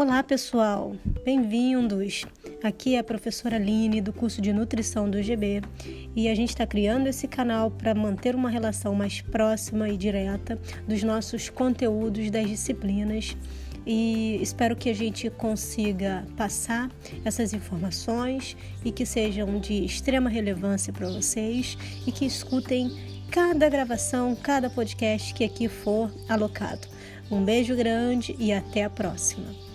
Olá, pessoal. Bem-vindos. Aqui é a professora Aline do curso de nutrição do GB e a gente está criando esse canal para manter uma relação mais próxima e direta dos nossos conteúdos das disciplinas e espero que a gente consiga passar essas informações e que sejam de extrema relevância para vocês e que escutem cada gravação, cada podcast que aqui for alocado. Um beijo grande e até a próxima.